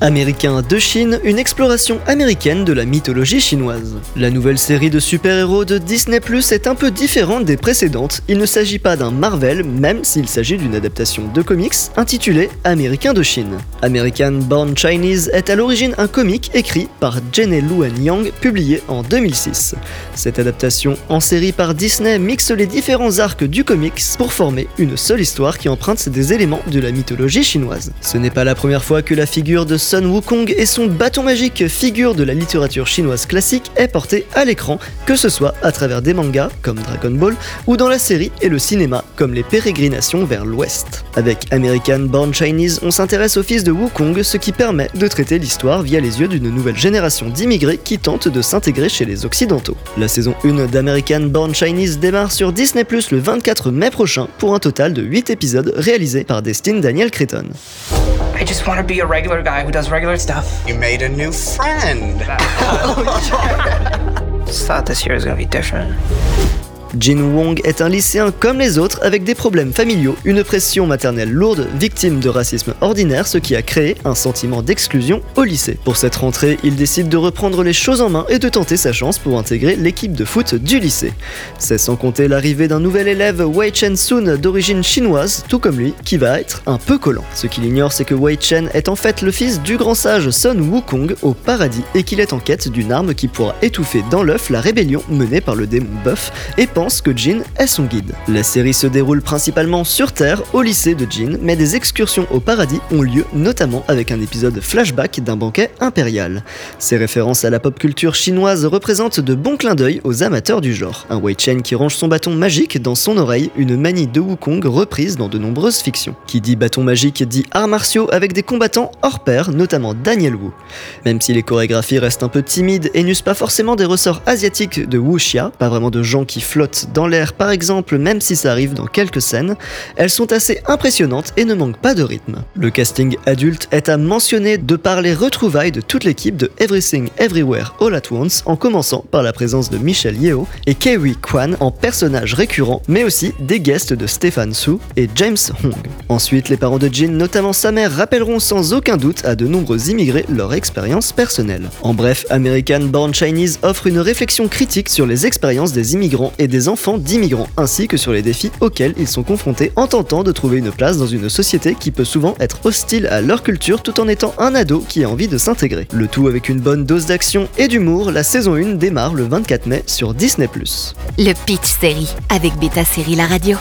Américain de Chine, une exploration américaine de la mythologie chinoise. La nouvelle série de super-héros de Disney Plus est un peu différente des précédentes. Il ne s'agit pas d'un Marvel, même s'il s'agit d'une adaptation de comics intitulée Américain de Chine. American Born Chinese est à l'origine un comic écrit par Jenny Luen Yang, publié en 2006. Cette adaptation en série par Disney mixe les différents arcs du comics pour former une seule histoire qui emprunte des éléments de la mythologie chinoise. Ce n'est pas la première fois que la figure de Sun Wukong et son bâton magique, figure de la littérature chinoise classique, est porté à l'écran, que ce soit à travers des mangas comme Dragon Ball ou dans la série et le cinéma comme les pérégrinations vers l'ouest. Avec American Born Chinese, on s'intéresse au fils de Wukong, ce qui permet de traiter l'histoire via les yeux d'une nouvelle génération d'immigrés qui tentent de s'intégrer chez les occidentaux. La saison 1 d'American Born Chinese démarre sur Disney Plus le 24 mai prochain pour un total de 8 épisodes réalisés par Destin Daniel Cretton. Does regular stuff. You made a new friend. Just thought this year was gonna be different. Jin Wong est un lycéen comme les autres avec des problèmes familiaux, une pression maternelle lourde, victime de racisme ordinaire, ce qui a créé un sentiment d'exclusion au lycée. Pour cette rentrée, il décide de reprendre les choses en main et de tenter sa chance pour intégrer l'équipe de foot du lycée. C'est sans compter l'arrivée d'un nouvel élève, Wei Chen Sun, d'origine chinoise, tout comme lui, qui va être un peu collant. Ce qu'il ignore, c'est que Wei Chen est en fait le fils du grand sage Sun Wukong au paradis et qu'il est en quête d'une arme qui pourra étouffer dans l'œuf la rébellion menée par le démon Buff et que Jin est son guide. La série se déroule principalement sur Terre, au lycée de Jin, mais des excursions au paradis ont lieu notamment avec un épisode flashback d'un banquet impérial. Ces références à la pop culture chinoise représentent de bons clins d'œil aux amateurs du genre. Un Wei Chen qui range son bâton magique dans son oreille, une manie de Wukong reprise dans de nombreuses fictions. Qui dit bâton magique dit arts martiaux avec des combattants hors pair, notamment Daniel Wu. Même si les chorégraphies restent un peu timides et n'usent pas forcément des ressorts asiatiques de wuxia, pas vraiment de gens qui flottent dans l'air par exemple, même si ça arrive dans quelques scènes, elles sont assez impressionnantes et ne manquent pas de rythme. Le casting adulte est à mentionner de par les retrouvailles de toute l'équipe de Everything Everywhere All at Once, en commençant par la présence de Michelle Yeoh et Kiwi Kwan en personnages récurrents, mais aussi des guests de Stefan Su et James Hong. Ensuite, les parents de Jin, notamment sa mère, rappelleront sans aucun doute à de nombreux immigrés leur expérience personnelle. En bref, American Born Chinese offre une réflexion critique sur les expériences des immigrants et enfants d'immigrants, ainsi que sur les défis auxquels ils sont confrontés en tentant de trouver une place dans une société qui peut souvent être hostile à leur culture tout en étant un ado qui a envie de s'intégrer. Le tout avec une bonne dose d'action et d'humour, la saison 1 démarre le 24 mai sur Disney ⁇ Le Pitch Série avec Beta Série La Radio.